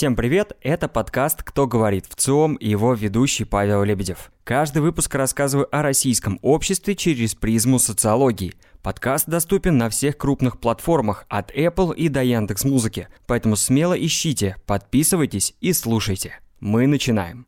Всем привет, это подкаст «Кто говорит в ЦИОМ» и его ведущий Павел Лебедев. Каждый выпуск рассказываю о российском обществе через призму социологии. Подкаст доступен на всех крупных платформах от Apple и до Яндекс.Музыки, поэтому смело ищите, подписывайтесь и слушайте. Мы начинаем.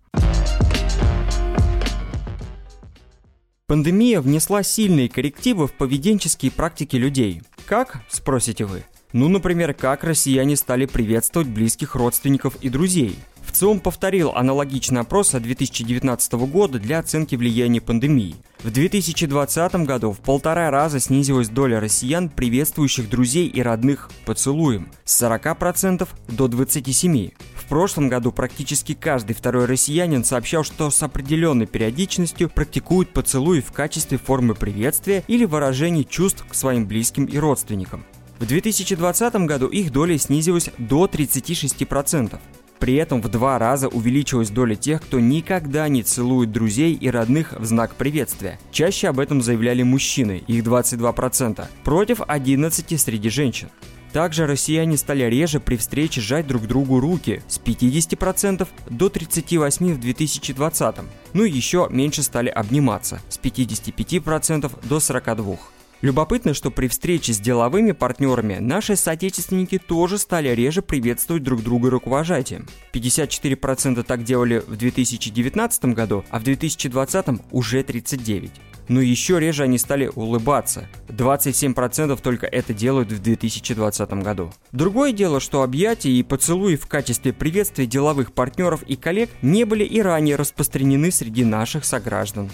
Пандемия внесла сильные коррективы в поведенческие практики людей. Как, спросите вы? Ну, например, как россияне стали приветствовать близких родственников и друзей. В ЦИОМ повторил аналогичный опрос от 2019 года для оценки влияния пандемии. В 2020 году в полтора раза снизилась доля россиян, приветствующих друзей и родных поцелуем с 40% до 27%. В прошлом году практически каждый второй россиянин сообщал, что с определенной периодичностью практикует поцелуи в качестве формы приветствия или выражения чувств к своим близким и родственникам. В 2020 году их доля снизилась до 36%. При этом в два раза увеличилась доля тех, кто никогда не целует друзей и родных в знак приветствия. Чаще об этом заявляли мужчины, их 22%, против 11% среди женщин. Также россияне стали реже при встрече сжать друг другу руки с 50% до 38% в 2020. Ну и еще меньше стали обниматься с 55% до 42%. Любопытно, что при встрече с деловыми партнерами наши соотечественники тоже стали реже приветствовать друг друга рукопожатием. 54% так делали в 2019 году, а в 2020 уже 39%. Но еще реже они стали улыбаться. 27% только это делают в 2020 году. Другое дело, что объятия и поцелуи в качестве приветствия деловых партнеров и коллег не были и ранее распространены среди наших сограждан.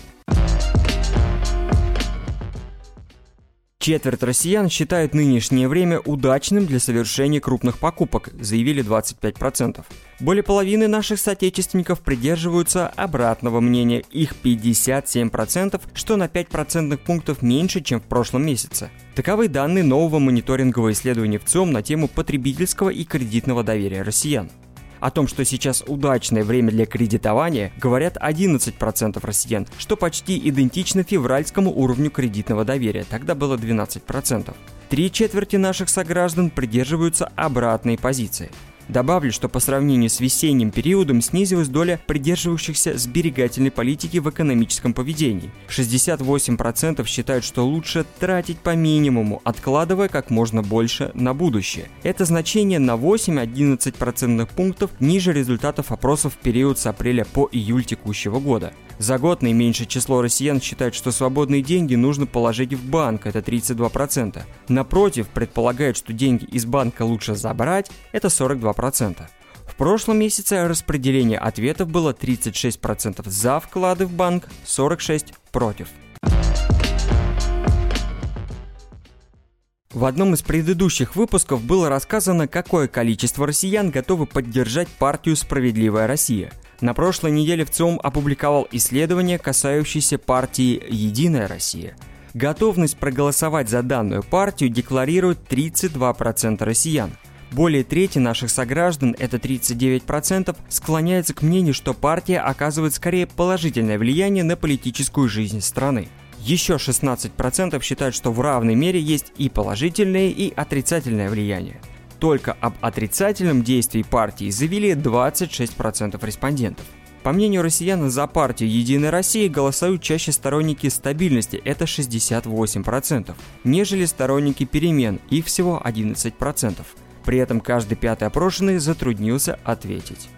Четверть россиян считают нынешнее время удачным для совершения крупных покупок, заявили 25%. Более половины наших соотечественников придерживаются обратного мнения, их 57%, что на 5 процентных пунктов меньше, чем в прошлом месяце. Таковы данные нового мониторингового исследования в ЦИОМ на тему потребительского и кредитного доверия россиян. О том, что сейчас удачное время для кредитования, говорят 11% россиян, что почти идентично февральскому уровню кредитного доверия, тогда было 12%. Три четверти наших сограждан придерживаются обратной позиции. Добавлю, что по сравнению с весенним периодом снизилась доля придерживающихся сберегательной политики в экономическом поведении. 68% считают, что лучше тратить по минимуму, откладывая как можно больше на будущее. Это значение на 8-11% пунктов ниже результатов опросов в период с апреля по июль текущего года. За год наименьшее число россиян считает, что свободные деньги нужно положить в банк, это 32%. Напротив, предполагает, что деньги из банка лучше забрать, это 42%. В прошлом месяце распределение ответов было 36% за вклады в банк, 46% против. В одном из предыдущих выпусков было рассказано, какое количество россиян готовы поддержать партию «Справедливая Россия». На прошлой неделе в ЦИОМ опубликовал исследование, касающееся партии «Единая Россия». Готовность проголосовать за данную партию декларирует 32% россиян. Более трети наших сограждан, это 39%, склоняются к мнению, что партия оказывает скорее положительное влияние на политическую жизнь страны. Еще 16% считают, что в равной мере есть и положительное, и отрицательное влияние. Только об отрицательном действии партии заявили 26% респондентов. По мнению россиян, за партию «Единая Россия» голосуют чаще сторонники стабильности, это 68%, нежели сторонники перемен, их всего 11%. При этом каждый пятый опрошенный затруднился ответить.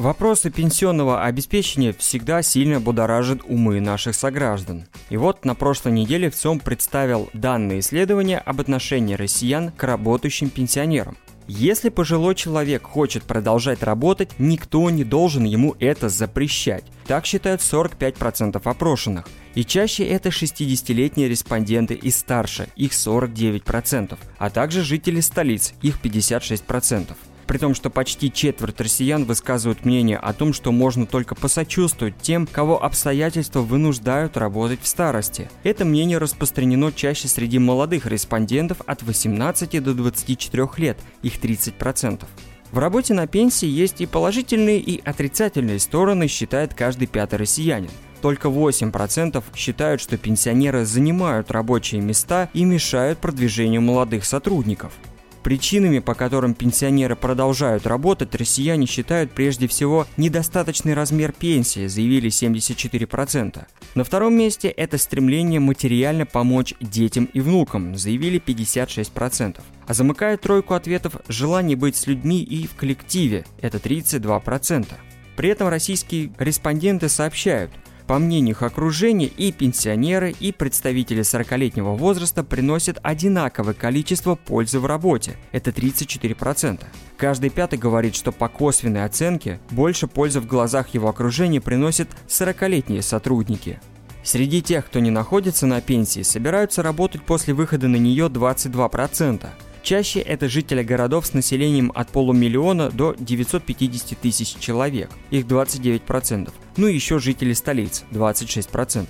Вопросы пенсионного обеспечения всегда сильно будоражат умы наших сограждан. И вот на прошлой неделе в ЦОМ представил данные исследования об отношении россиян к работающим пенсионерам. Если пожилой человек хочет продолжать работать, никто не должен ему это запрещать. Так считают 45% опрошенных. И чаще это 60-летние респонденты и старше, их 49%, а также жители столиц, их 56% при том, что почти четверть россиян высказывают мнение о том, что можно только посочувствовать тем, кого обстоятельства вынуждают работать в старости. Это мнение распространено чаще среди молодых респондентов от 18 до 24 лет, их 30%. В работе на пенсии есть и положительные, и отрицательные стороны, считает каждый пятый россиянин. Только 8% считают, что пенсионеры занимают рабочие места и мешают продвижению молодых сотрудников. Причинами, по которым пенсионеры продолжают работать, россияне считают прежде всего недостаточный размер пенсии, заявили 74%. На втором месте это стремление материально помочь детям и внукам, заявили 56%. А замыкает тройку ответов желание быть с людьми и в коллективе, это 32%. При этом российские респонденты сообщают – по мнению их окружения, и пенсионеры, и представители 40-летнего возраста приносят одинаковое количество пользы в работе. Это 34%. Каждый пятый говорит, что по косвенной оценке больше пользы в глазах его окружения приносят 40-летние сотрудники. Среди тех, кто не находится на пенсии, собираются работать после выхода на нее 22%. Чаще это жители городов с населением от полумиллиона до 950 тысяч человек, их 29%, ну и еще жители столиц, 26%.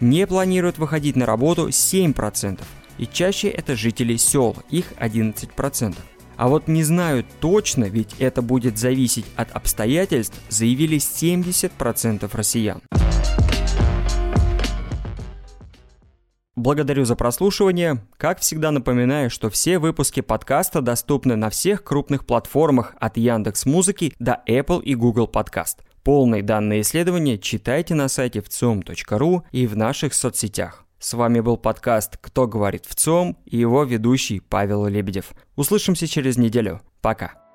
Не планируют выходить на работу 7%, и чаще это жители сел, их 11%. А вот не знают точно, ведь это будет зависеть от обстоятельств, заявили 70% россиян. Благодарю за прослушивание. Как всегда напоминаю, что все выпуски подкаста доступны на всех крупных платформах от Яндекс Музыки до Apple и Google Подкаст. Полные данные исследования читайте на сайте вцом.ру и в наших соцсетях. С вами был подкаст «Кто говорит в ЦОМ» и его ведущий Павел Лебедев. Услышимся через неделю. Пока.